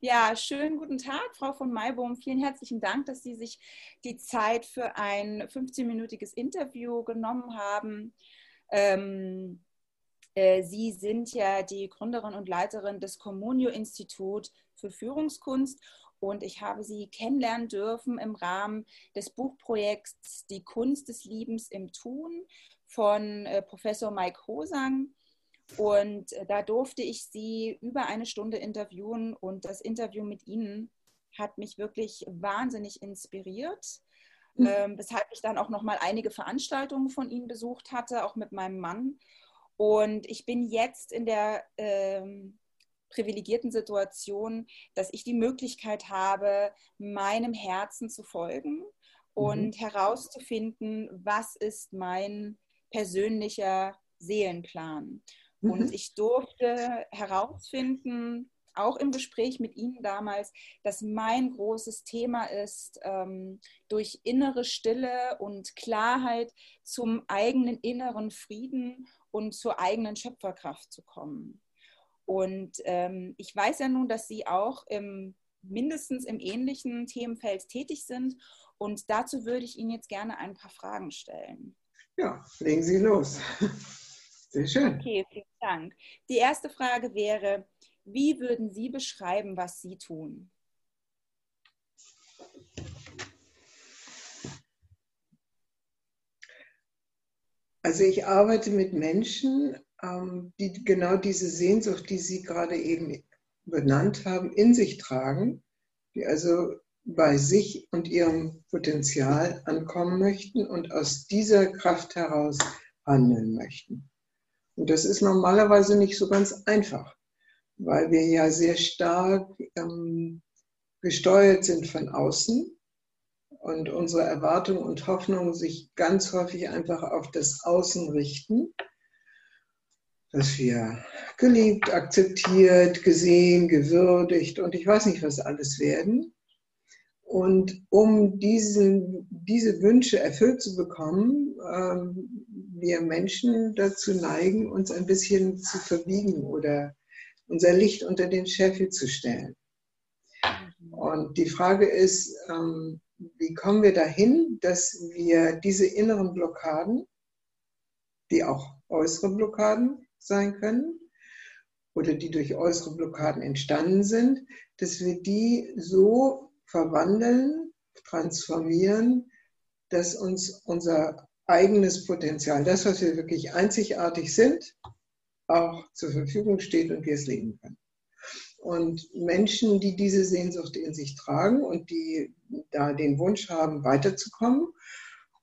Ja, schönen guten Tag, Frau von Maibohm. Vielen herzlichen Dank, dass Sie sich die Zeit für ein 15-minütiges Interview genommen haben. Ähm, äh, Sie sind ja die Gründerin und Leiterin des Communio-Institut für Führungskunst und ich habe Sie kennenlernen dürfen im Rahmen des Buchprojekts Die Kunst des Liebens im Tun von äh, Professor Mike Hosang. Und äh, da durfte ich Sie über eine Stunde interviewen und das Interview mit Ihnen hat mich wirklich wahnsinnig inspiriert. Mhm. Ähm, weshalb ich dann auch noch mal einige Veranstaltungen von Ihnen besucht hatte, auch mit meinem Mann. Und ich bin jetzt in der ähm, privilegierten Situation, dass ich die Möglichkeit habe, meinem Herzen zu folgen und mhm. herauszufinden, was ist mein persönlicher Seelenplan. Mhm. Und ich durfte herausfinden, auch im Gespräch mit Ihnen damals, dass mein großes Thema ist, ähm, durch innere Stille und Klarheit zum eigenen inneren Frieden und zur eigenen Schöpferkraft zu kommen. Und ähm, ich weiß ja nun, dass Sie auch im, mindestens im ähnlichen Themenfeld tätig sind. Und dazu würde ich Ihnen jetzt gerne ein paar Fragen stellen. Ja, legen Sie los. Sehr schön. Okay, vielen Dank. Die erste Frage wäre, wie würden Sie beschreiben, was Sie tun? Also ich arbeite mit Menschen, ähm, die genau diese Sehnsucht, die Sie gerade eben benannt haben, in sich tragen, die also bei sich und ihrem Potenzial ankommen möchten und aus dieser Kraft heraus handeln möchten. Und das ist normalerweise nicht so ganz einfach, weil wir ja sehr stark ähm, gesteuert sind von außen und unsere Erwartungen und Hoffnungen sich ganz häufig einfach auf das Außen richten, dass wir geliebt, akzeptiert, gesehen, gewürdigt und ich weiß nicht, was alles werden. Und um diesen, diese Wünsche erfüllt zu bekommen, ähm, wir Menschen dazu neigen, uns ein bisschen zu verbiegen oder unser Licht unter den Scheffel zu stellen. Und die Frage ist, ähm, wie kommen wir dahin, dass wir diese inneren Blockaden, die auch äußere Blockaden sein können oder die durch äußere Blockaden entstanden sind, dass wir die so verwandeln, transformieren, dass uns unser eigenes Potenzial, das, was wir wirklich einzigartig sind, auch zur Verfügung steht und wir es leben können. Und Menschen, die diese Sehnsucht in sich tragen und die da den Wunsch haben, weiterzukommen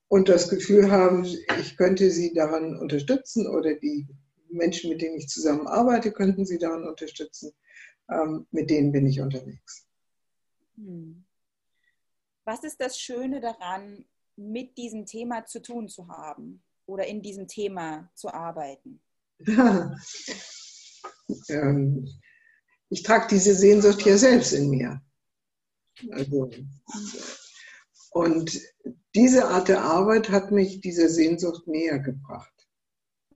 und das Gefühl haben, ich könnte sie daran unterstützen oder die Menschen, mit denen ich zusammenarbeite, könnten sie daran unterstützen, ähm, mit denen bin ich unterwegs. Hm. Was ist das Schöne daran, mit diesem Thema zu tun zu haben oder in diesem Thema zu arbeiten? ähm, ich trage diese Sehnsucht ja selbst in mir. Also, und diese Art der Arbeit hat mich dieser Sehnsucht näher gebracht.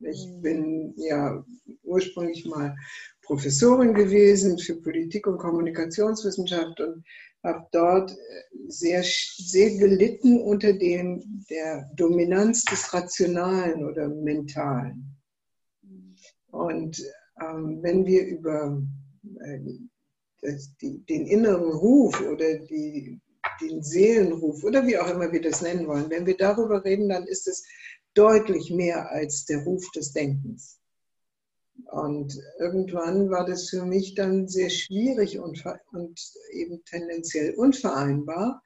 Ich hm. bin ja ursprünglich mal Professorin gewesen für Politik und Kommunikationswissenschaft und habe dort sehr, sehr gelitten unter dem, der Dominanz des Rationalen oder Mentalen. Und ähm, wenn wir über äh, das, die, den inneren Ruf oder die, den Seelenruf oder wie auch immer wir das nennen wollen, wenn wir darüber reden, dann ist es deutlich mehr als der Ruf des Denkens. Und irgendwann war das für mich dann sehr schwierig und, und eben tendenziell unvereinbar,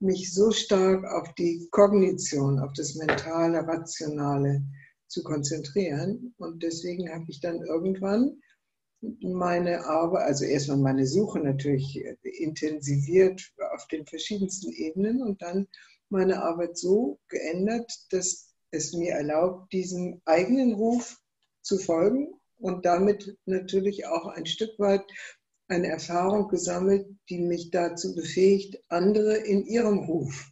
mich so stark auf die Kognition, auf das mentale, rationale zu konzentrieren. Und deswegen habe ich dann irgendwann meine Arbeit, also erstmal meine Suche natürlich intensiviert auf den verschiedensten Ebenen und dann meine Arbeit so geändert, dass es mir erlaubt, diesem eigenen Ruf zu folgen und damit natürlich auch ein Stück weit eine Erfahrung gesammelt, die mich dazu befähigt, andere in ihrem Ruf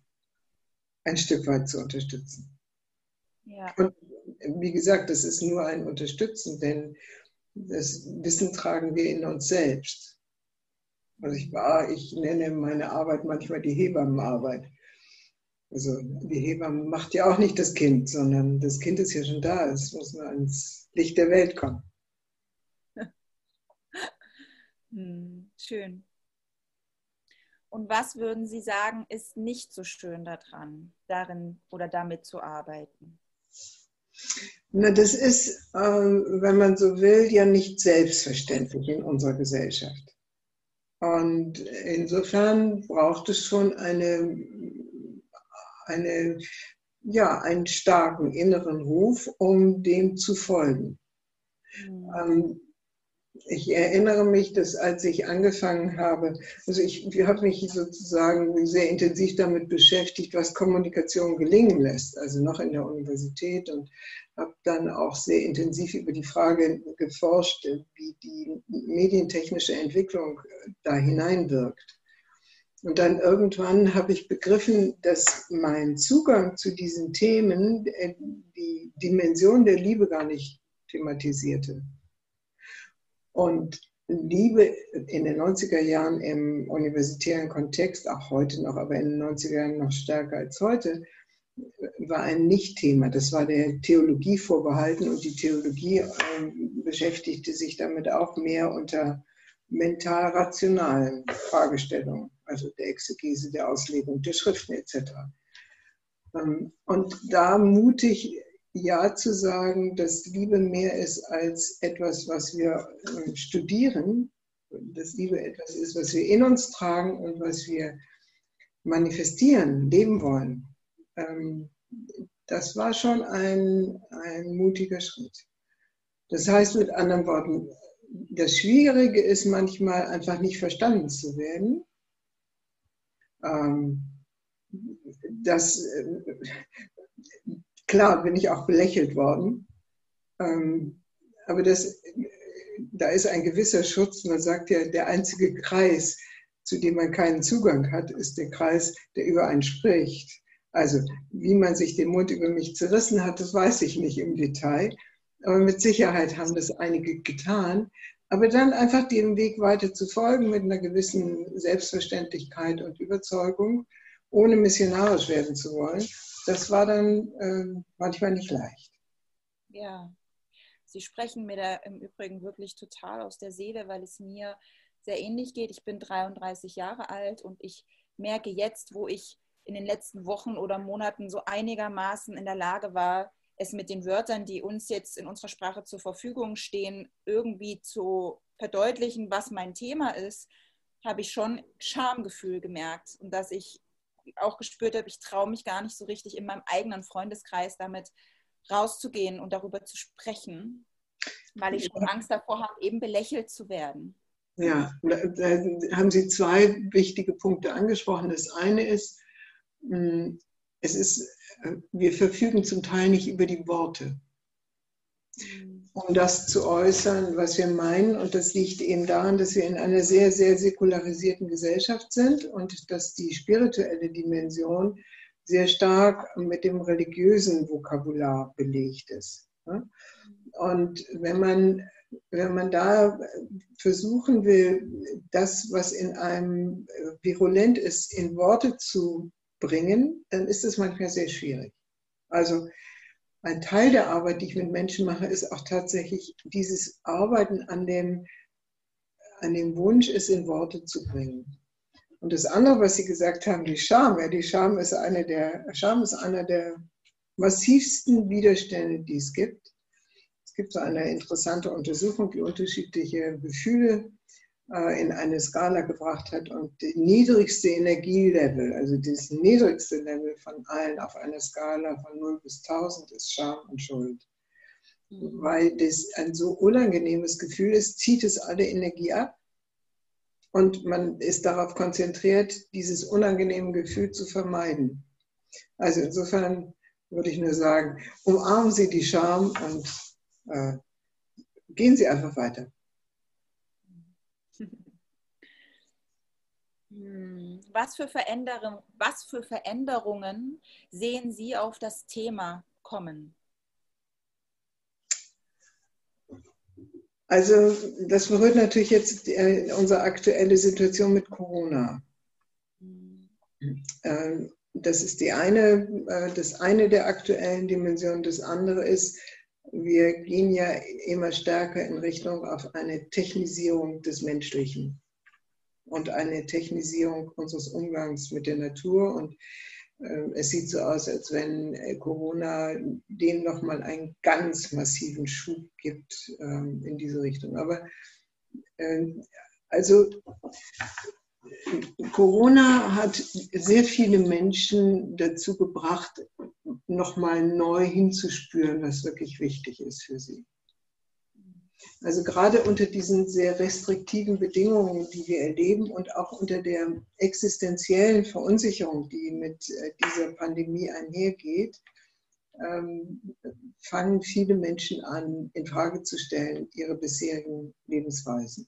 ein Stück weit zu unterstützen. Ja. Und wie gesagt, das ist nur ein Unterstützen, denn das Wissen tragen wir in uns selbst. Also ich war, ich nenne meine Arbeit manchmal die Hebammenarbeit. Also die Hebamme macht ja auch nicht das Kind, sondern das Kind ist ja schon da. Es muss nur ans Licht der Welt kommen. Hm, schön. Und was würden Sie sagen, ist nicht so schön daran, darin oder damit zu arbeiten? Na, das ist, ähm, wenn man so will, ja nicht selbstverständlich in unserer Gesellschaft. Und insofern braucht es schon eine eine, ja, einen starken inneren Ruf, um dem zu folgen. Mhm. Ähm, ich erinnere mich, dass als ich angefangen habe, also ich, ich habe mich sozusagen sehr intensiv damit beschäftigt, was Kommunikation gelingen lässt, also noch in der Universität und habe dann auch sehr intensiv über die Frage geforscht, wie die medientechnische Entwicklung da hineinwirkt. Und dann irgendwann habe ich begriffen, dass mein Zugang zu diesen Themen äh, die Dimension der Liebe gar nicht thematisierte. Und Liebe in den 90er Jahren im universitären Kontext, auch heute noch, aber in den 90er Jahren noch stärker als heute, war ein Nicht-Thema. Das war der Theologie vorbehalten und die Theologie äh, beschäftigte sich damit auch mehr unter mental-rationalen Fragestellungen also der Exegese, der Auslegung der Schriften etc. Ähm, und da mutig Ja zu sagen, dass Liebe mehr ist als etwas, was wir ähm, studieren, dass Liebe etwas ist, was wir in uns tragen und was wir manifestieren, leben wollen. Ähm, das war schon ein, ein mutiger Schritt. Das heißt mit anderen Worten, das Schwierige ist manchmal einfach nicht verstanden zu werden ähm, das, äh, klar bin ich auch belächelt worden, ähm, aber das, da ist ein gewisser Schutz. Man sagt ja, der einzige Kreis, zu dem man keinen Zugang hat, ist der Kreis, der über einen spricht. Also wie man sich den Mund über mich zerrissen hat, das weiß ich nicht im Detail. Aber mit Sicherheit haben das einige getan. Aber dann einfach dem Weg weiter zu folgen mit einer gewissen Selbstverständlichkeit und Überzeugung, ohne missionarisch werden zu wollen, das war dann äh, manchmal nicht leicht. Ja, Sie sprechen mir da im Übrigen wirklich total aus der Seele, weil es mir sehr ähnlich geht. Ich bin 33 Jahre alt und ich merke jetzt, wo ich in den letzten Wochen oder Monaten so einigermaßen in der Lage war, es mit den Wörtern, die uns jetzt in unserer Sprache zur Verfügung stehen, irgendwie zu verdeutlichen, was mein Thema ist, habe ich schon Schamgefühl gemerkt und dass ich auch gespürt habe, ich traue mich gar nicht so richtig in meinem eigenen Freundeskreis damit rauszugehen und darüber zu sprechen, weil ich schon Angst davor habe, eben belächelt zu werden. Ja, da haben Sie zwei wichtige Punkte angesprochen. Das eine ist, hm, es ist wir verfügen zum Teil nicht über die Worte, um das zu äußern, was wir meinen. Und das liegt eben daran, dass wir in einer sehr, sehr säkularisierten Gesellschaft sind und dass die spirituelle Dimension sehr stark mit dem religiösen Vokabular belegt ist. Und wenn man, wenn man da versuchen will, das, was in einem virulent ist, in Worte zu bringen, dann ist es manchmal sehr schwierig. Also ein Teil der Arbeit, die ich mit Menschen mache, ist auch tatsächlich dieses Arbeiten an dem, an dem Wunsch, es in Worte zu bringen. Und das andere, was Sie gesagt haben, die Scham, ja, die Scham ist eine der, Scham ist einer der massivsten Widerstände, die es gibt. Es gibt so eine interessante Untersuchung, die unterschiedliche Gefühle in eine Skala gebracht hat und die niedrigste Energielevel, also das niedrigste Level von allen auf einer Skala von 0 bis 1000 ist Scham und Schuld. Weil das ein so unangenehmes Gefühl ist, zieht es alle Energie ab und man ist darauf konzentriert, dieses unangenehme Gefühl zu vermeiden. Also insofern würde ich nur sagen, umarmen Sie die Scham und äh, gehen Sie einfach weiter. Was für, Veränderung, was für Veränderungen sehen Sie auf das Thema kommen? Also das berührt natürlich jetzt äh, unsere aktuelle Situation mit Corona. Mhm. Ähm, das ist die eine, äh, das eine der aktuellen Dimensionen. Das andere ist, wir gehen ja immer stärker in Richtung auf eine Technisierung des Menschlichen und eine Technisierung unseres Umgangs mit der Natur. Und äh, es sieht so aus, als wenn äh, Corona dem nochmal einen ganz massiven Schub gibt ähm, in diese Richtung. Aber äh, also Corona hat sehr viele Menschen dazu gebracht, nochmal neu hinzuspüren, was wirklich wichtig ist für sie. Also gerade unter diesen sehr restriktiven Bedingungen, die wir erleben und auch unter der existenziellen Verunsicherung, die mit äh, dieser Pandemie einhergeht, ähm, fangen viele Menschen an, in Frage zu stellen, ihre bisherigen Lebensweisen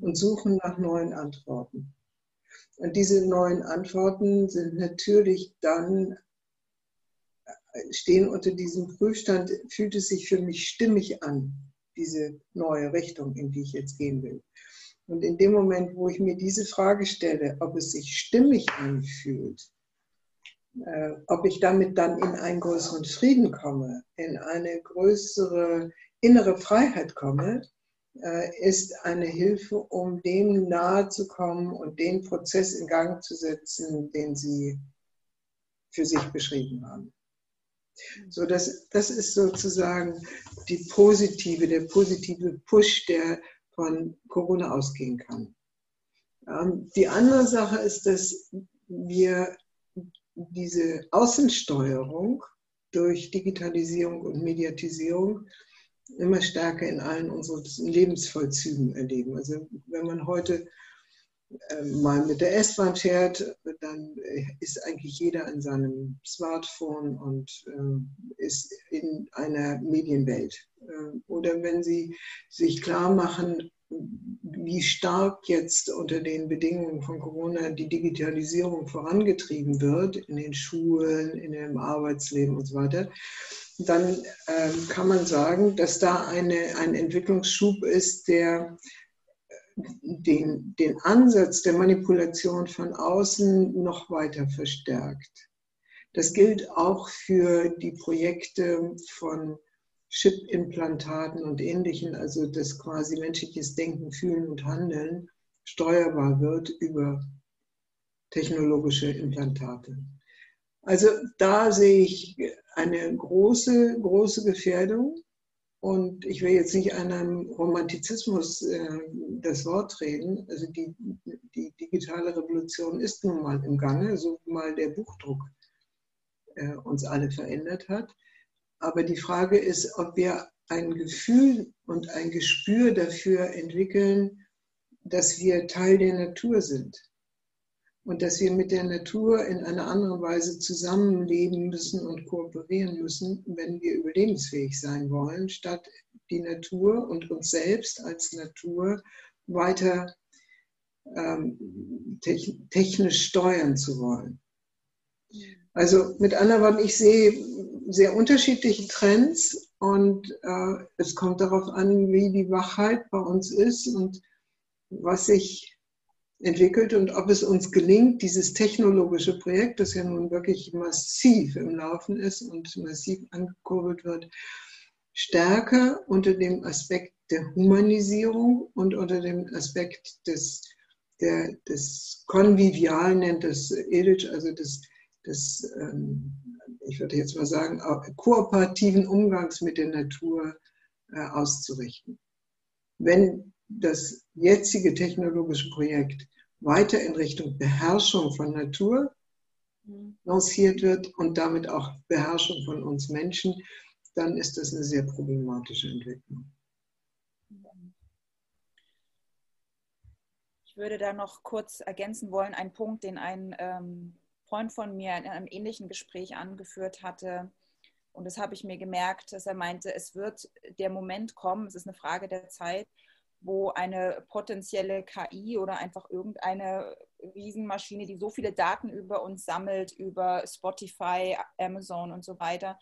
und suchen nach neuen Antworten. Und diese neuen Antworten sind natürlich dann, äh, stehen unter diesem Prüfstand, fühlt es sich für mich stimmig an, diese neue Richtung, in die ich jetzt gehen will. Und in dem Moment, wo ich mir diese Frage stelle, ob es sich stimmig anfühlt, äh, ob ich damit dann in einen größeren Frieden komme, in eine größere innere Freiheit komme, äh, ist eine Hilfe, um dem nahe zu kommen und den Prozess in Gang zu setzen, den Sie für sich beschrieben haben. So, das, das ist sozusagen die positive, der positive Push, der von Corona ausgehen kann. Ähm, die andere Sache ist, dass wir diese Außensteuerung durch Digitalisierung und Mediatisierung immer stärker in allen unseren Lebensvollzügen erleben. Also wenn man heute mal mit der S-Bahn fährt, dann äh, ist eigentlich jeder in seinem Smartphone und äh, ist in einer Medienwelt. Oder wenn Sie sich klar machen, wie stark jetzt unter den Bedingungen von Corona die Digitalisierung vorangetrieben wird in den Schulen, in dem Arbeitsleben und so weiter, dann ähm, kann man sagen, dass da eine, ein Entwicklungsschub ist, der äh, den, den Ansatz der Manipulation von außen noch weiter verstärkt. Das gilt auch für die Projekte von Chip-Implantaten und Ähnlichen, also dass quasi menschliches Denken, Fühlen und Handeln steuerbar wird über technologische Implantate. Also da sehe ich eine große, große Gefährdung. Und ich will jetzt nicht einem Romantizismus äh, das Wort reden. Also die, die digitale Revolution ist nun mal im Gange, so mal der Buchdruck äh, uns alle verändert hat. Aber die Frage ist, ob wir ein Gefühl und ein Gespür dafür entwickeln, dass wir Teil der Natur sind und dass wir mit der Natur in einer anderen Weise zusammenleben müssen und kooperieren müssen, wenn wir überlebensfähig sein wollen, statt die Natur und uns selbst als Natur weiter ähm, technisch steuern zu wollen. Also mit anderen Worten, ich sehe sehr unterschiedliche Trends und äh, es kommt darauf an, wie die Wachheit bei uns ist und was sich entwickelt und ob es uns gelingt, dieses technologische Projekt, das ja nun wirklich massiv im Laufen ist und massiv angekurbelt wird, stärker unter dem Aspekt der Humanisierung und unter dem Aspekt des, der, des Konvivialen, nennt das Edith, also des, des ähm, ich würde jetzt mal sagen, kooperativen Umgangs mit der Natur äh, auszurichten. Wenn das jetzige technologische Projekt weiter in Richtung Beherrschung von Natur mhm. lanciert wird und damit auch Beherrschung von uns Menschen, dann ist das eine sehr problematische Entwicklung. Ich würde da noch kurz ergänzen wollen, einen Punkt, den ein ähm, Freund von mir in einem ähnlichen Gespräch angeführt hatte. Und das habe ich mir gemerkt, dass er meinte, es wird der Moment kommen, es ist eine Frage der Zeit, wo eine potenzielle KI oder einfach irgendeine Riesenmaschine, die so viele Daten über uns sammelt, über Spotify, Amazon und so weiter,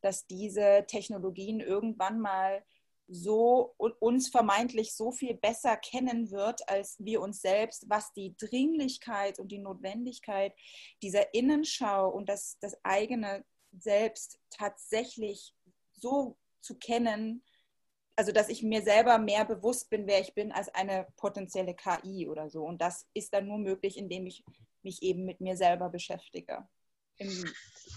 dass diese Technologien irgendwann mal so uns vermeintlich so viel besser kennen wird als wir uns selbst, was die Dringlichkeit und die Notwendigkeit dieser Innenschau und das, das eigene Selbst tatsächlich so zu kennen, also dass ich mir selber mehr bewusst bin, wer ich bin, als eine potenzielle KI oder so. Und das ist dann nur möglich, indem ich mich eben mit mir selber beschäftige.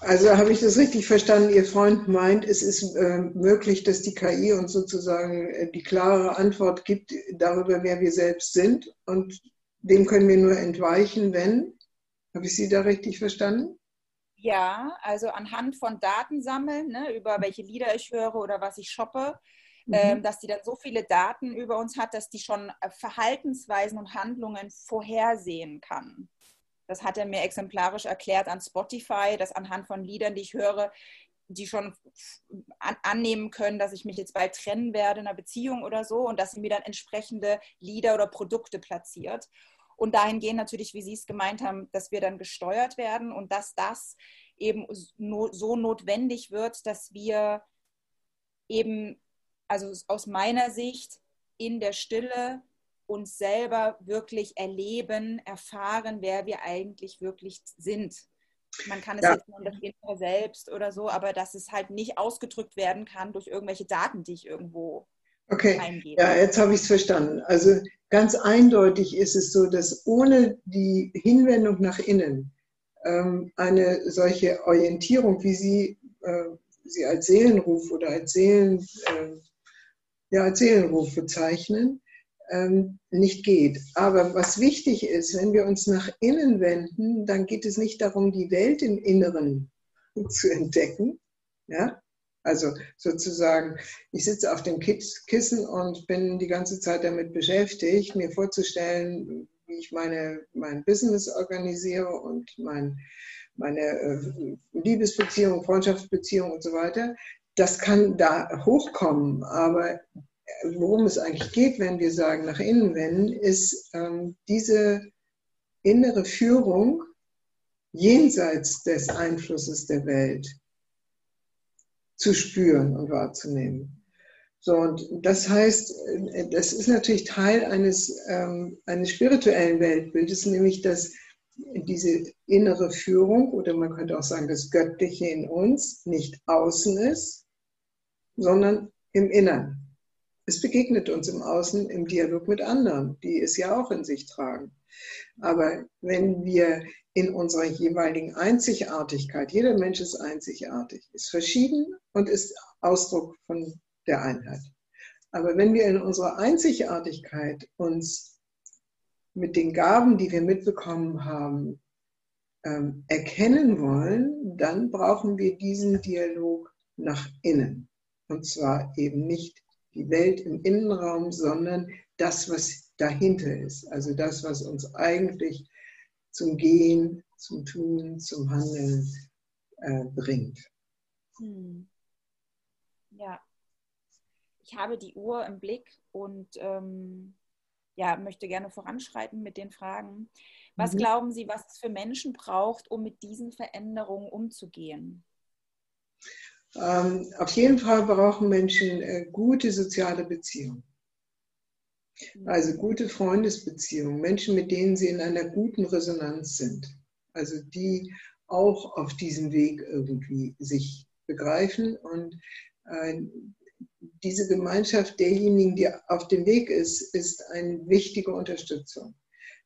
Also habe ich das richtig verstanden? Ihr Freund meint, es ist äh, möglich, dass die KI uns sozusagen äh, die klare Antwort gibt darüber, wer wir selbst sind. Und dem können wir nur entweichen, wenn. Habe ich Sie da richtig verstanden? Ja, also anhand von Daten sammeln, ne, über welche Lieder ich höre oder was ich shoppe, mhm. ähm, dass die dann so viele Daten über uns hat, dass die schon äh, Verhaltensweisen und Handlungen vorhersehen kann. Das hat er mir exemplarisch erklärt an Spotify, dass anhand von Liedern, die ich höre, die schon an, annehmen können, dass ich mich jetzt bald trennen werde in einer Beziehung oder so und dass sie mir dann entsprechende Lieder oder Produkte platziert. Und dahin gehen natürlich, wie Sie es gemeint haben, dass wir dann gesteuert werden und dass das eben so notwendig wird, dass wir eben, also aus meiner Sicht, in der Stille uns selber wirklich erleben, erfahren, wer wir eigentlich wirklich sind. Man kann es ja. jetzt nur das Innere selbst oder so, aber dass es halt nicht ausgedrückt werden kann durch irgendwelche Daten, die ich irgendwo okay. eingebe. Ja, jetzt habe ich es verstanden. Also ganz eindeutig ist es so, dass ohne die Hinwendung nach innen ähm, eine solche Orientierung, wie Sie äh, sie als Seelenruf oder als Seelen, äh, ja, als Seelenruf bezeichnen, ähm, nicht geht. Aber was wichtig ist, wenn wir uns nach innen wenden, dann geht es nicht darum, die Welt im Inneren zu entdecken. Ja? Also sozusagen, ich sitze auf dem Kissen und bin die ganze Zeit damit beschäftigt, mir vorzustellen, wie ich meine, mein Business organisiere und mein, meine äh, Liebesbeziehung, Freundschaftsbeziehung und so weiter. Das kann da hochkommen, aber worum es eigentlich geht, wenn wir sagen, nach innen wenden, ist ähm, diese innere Führung jenseits des Einflusses der Welt zu spüren und wahrzunehmen. So, und das heißt, äh, das ist natürlich Teil eines, ähm, eines spirituellen Weltbildes, nämlich dass diese innere Führung oder man könnte auch sagen, das Göttliche in uns nicht außen ist, sondern im Innern. Es begegnet uns im Außen im Dialog mit anderen, die es ja auch in sich tragen. Aber wenn wir in unserer jeweiligen Einzigartigkeit, jeder Mensch ist einzigartig, ist verschieden und ist Ausdruck von der Einheit. Aber wenn wir in unserer Einzigartigkeit uns mit den Gaben, die wir mitbekommen haben, ähm, erkennen wollen, dann brauchen wir diesen Dialog nach innen. Und zwar eben nicht die Welt im Innenraum, sondern das, was dahinter ist. Also das, was uns eigentlich zum Gehen, zum Tun, zum Handeln äh, bringt. Hm. Ja, ich habe die Uhr im Blick und ähm, ja, möchte gerne voranschreiten mit den Fragen. Was mhm. glauben Sie, was es für Menschen braucht, um mit diesen Veränderungen umzugehen? Ähm, auf jeden Fall brauchen Menschen äh, gute soziale Beziehungen. Also gute Freundesbeziehungen, Menschen, mit denen sie in einer guten Resonanz sind. Also die auch auf diesem Weg irgendwie sich begreifen und äh, diese Gemeinschaft derjenigen, die auf dem Weg ist, ist eine wichtige Unterstützung.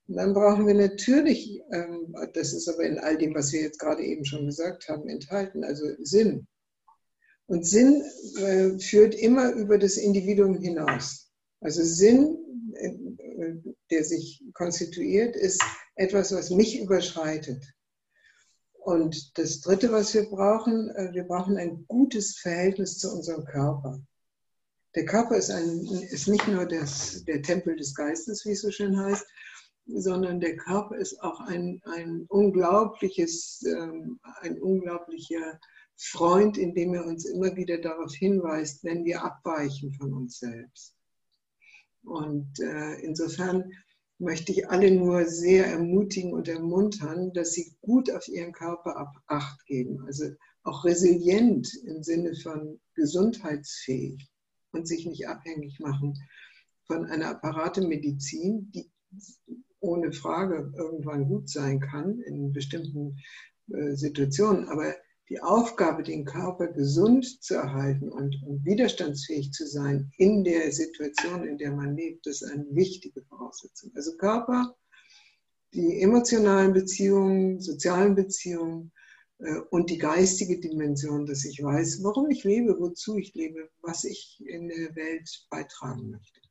Und dann brauchen wir natürlich, ähm, das ist aber in all dem, was wir jetzt gerade eben schon gesagt haben, enthalten, also Sinn. Und Sinn äh, führt immer über das Individuum hinaus. Also Sinn, äh, der sich konstituiert, ist etwas, was mich überschreitet. Und das Dritte, was wir brauchen, äh, wir brauchen ein gutes Verhältnis zu unserem Körper. Der Körper ist, ein, ist nicht nur das, der Tempel des Geistes, wie es so schön heißt, sondern der Körper ist auch ein, ein unglaubliches, ähm, ein unglaublicher Freund, indem er uns immer wieder darauf hinweist, wenn wir abweichen von uns selbst. Und äh, insofern möchte ich alle nur sehr ermutigen und ermuntern, dass sie gut auf ihren Körper Acht geben. Also auch resilient im Sinne von gesundheitsfähig. und sich nicht abhängig machen von einer Apparatemedizin, die ohne Frage irgendwann gut sein kann in bestimmten äh, Situationen. Aber die Aufgabe, den Körper gesund zu erhalten und, und, widerstandsfähig zu sein in der Situation, in der man lebt, ist eine wichtige Voraussetzung. Also Körper, die emotionalen Beziehungen, sozialen Beziehungen äh, und die geistige Dimension, dass ich weiß, warum ich lebe, wozu ich lebe, was ich in der Welt beitragen möchte.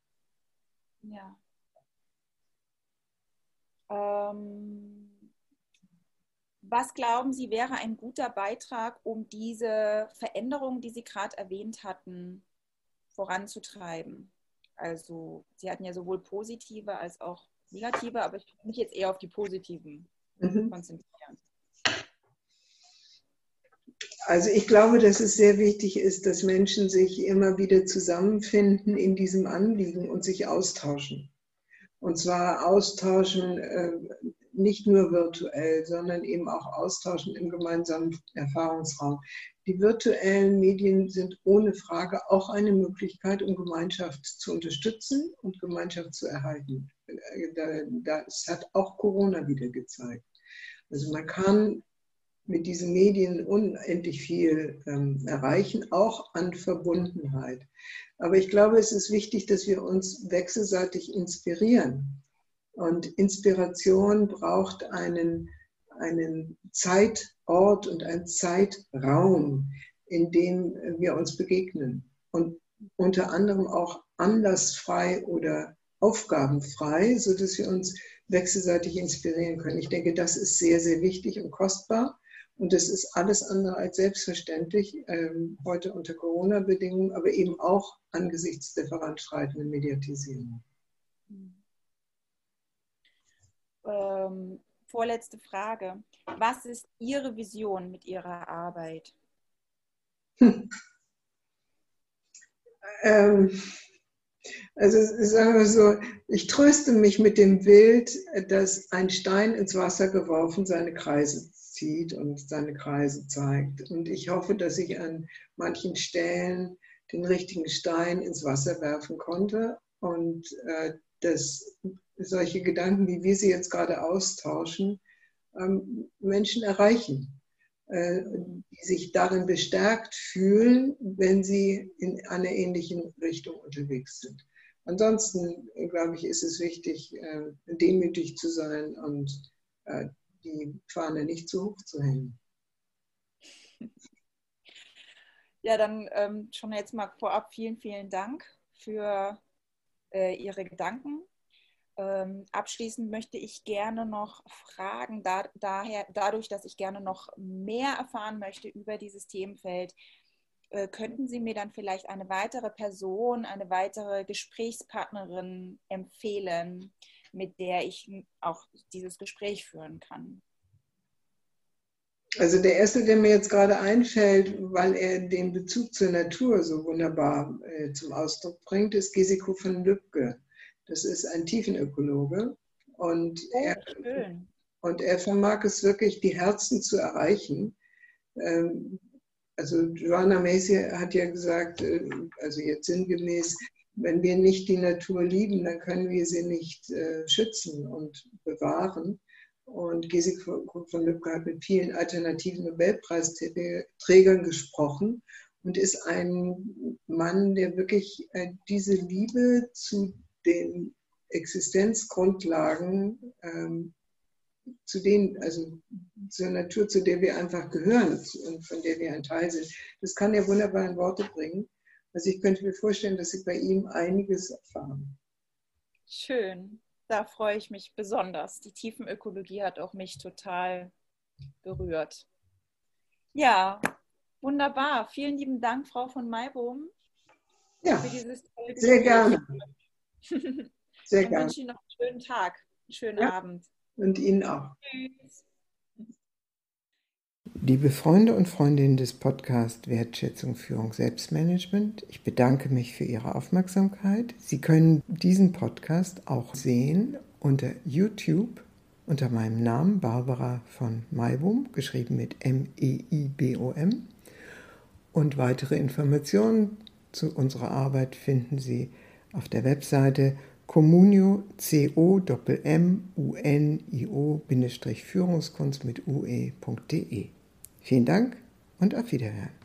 Ja. Ähm, was glauben Sie wäre ein guter Beitrag, um diese Veränderung, die Sie gerade erwähnt hatten, voranzutreiben? Also Sie hatten ja sowohl positive als auch negative, aber ich will mich jetzt eher auf die positiven mhm. konzentrieren. Also ich glaube, dass es sehr wichtig ist, dass Menschen sich immer wieder zusammenfinden in diesem Anliegen und sich austauschen. Und zwar austauschen äh, nicht nur virtuell, sondern eben auch austauschen im gemeinsamen Erfahrungsraum. Die virtuellen Medien sind ohne Frage auch eine Möglichkeit, um Gemeinschaft zu unterstützen und Gemeinschaft zu erhalten. Das hat auch Corona wieder gezeigt. Also man kann mit diesen Medien unendlich viel ähm, erreichen, auch an Verbundenheit. Aber ich glaube, es ist wichtig, dass wir uns wechselseitig inspirieren. Und Inspiration braucht einen, einen Zeitort und einen Zeitraum, in dem wir uns begegnen. Und unter anderem auch anlassfrei oder aufgabenfrei, sodass wir uns wechselseitig inspirieren können. Ich denke, das ist sehr, sehr wichtig und kostbar. Und das ist alles andere als selbstverständlich, ähm, heute unter Corona-Bedingungen, aber eben auch angesichts der voranschreitenden Mediatisierung. Ähm, vorletzte Frage. Was ist Ihre Vision mit Ihrer Arbeit? Hm. Ähm, also sagen wir so, ich tröste mich mit dem Bild, dass ein Stein ins Wasser geworfen seine Kreise zieht und seine Kreise zeigt. Und ich hoffe, dass ich an manchen Stellen den richtigen Stein ins Wasser werfen konnte und äh, dass solche Gedanken, wie wir sie jetzt gerade austauschen, ähm, Menschen erreichen, äh, die sich darin bestärkt fühlen, wenn sie in einer ähnlichen Richtung unterwegs sind. Ansonsten, glaube ich, ist es wichtig, äh, demütig zu sein und äh, die Fahne nicht zu hoch zu hängen. Ja, dann ähm, schon jetzt mal vorab vielen, vielen Dank für äh, Ihre Gedanken. Ähm, abschließend möchte ich gerne noch fragen, da, daher, dadurch, dass ich gerne noch mehr erfahren möchte über dieses Themenfeld, äh, könnten Sie mir dann vielleicht eine weitere Person, eine weitere Gesprächspartnerin empfehlen, mit der ich auch dieses Gespräch führen kann? Also der erste, der mir jetzt gerade einfällt, weil er den Bezug zur Natur so wunderbar äh, zum Ausdruck bringt, ist Gesiko von Lübcke. Das ist ein Tiefenökologe und, oh, er, und er vermag es wirklich, die Herzen zu erreichen. Ähm, also Joanna Macy hat ja gesagt, äh, also jetzt sinngemäß, wenn wir nicht die Natur lieben, dann können wir sie nicht äh, schützen und bewahren. Und Gesik von Lübcke hat mit vielen alternativen Nobelpreisträgern gesprochen und ist ein Mann, der wirklich äh, diese Liebe zu den Existenzgrundlagen, ähm, zu denen, also zur Natur, zu der wir einfach gehören und von der wir ein Teil sind, das kann er wunderbar in Worte bringen. Also ich könnte mir vorstellen, dass ich bei ihm einiges erfahren. Schön da freue ich mich besonders. Die Tiefenökologie hat auch mich total berührt. Ja, wunderbar. Vielen lieben Dank, Frau von Maibohm, ja, für dieses tolle Sehr gerne. Sehr gerne. Ich wünsche Ihnen noch einen schönen Tag, einen schönen ja. Abend. Und Ihnen auch. Tschüss. Liebe Freunde und Freundinnen des Podcasts Wertschätzung, Führung, Selbstmanagement, ich bedanke mich für Ihre Aufmerksamkeit. Sie können diesen Podcast auch sehen unter YouTube unter meinem Namen Barbara von Maibum, geschrieben mit M-E-I-B-O-M. Und weitere Informationen zu unserer Arbeit finden Sie auf der Webseite communio c o m u n i o Führungskunst mit ue.de. Vielen Dank und auf Wiederhören.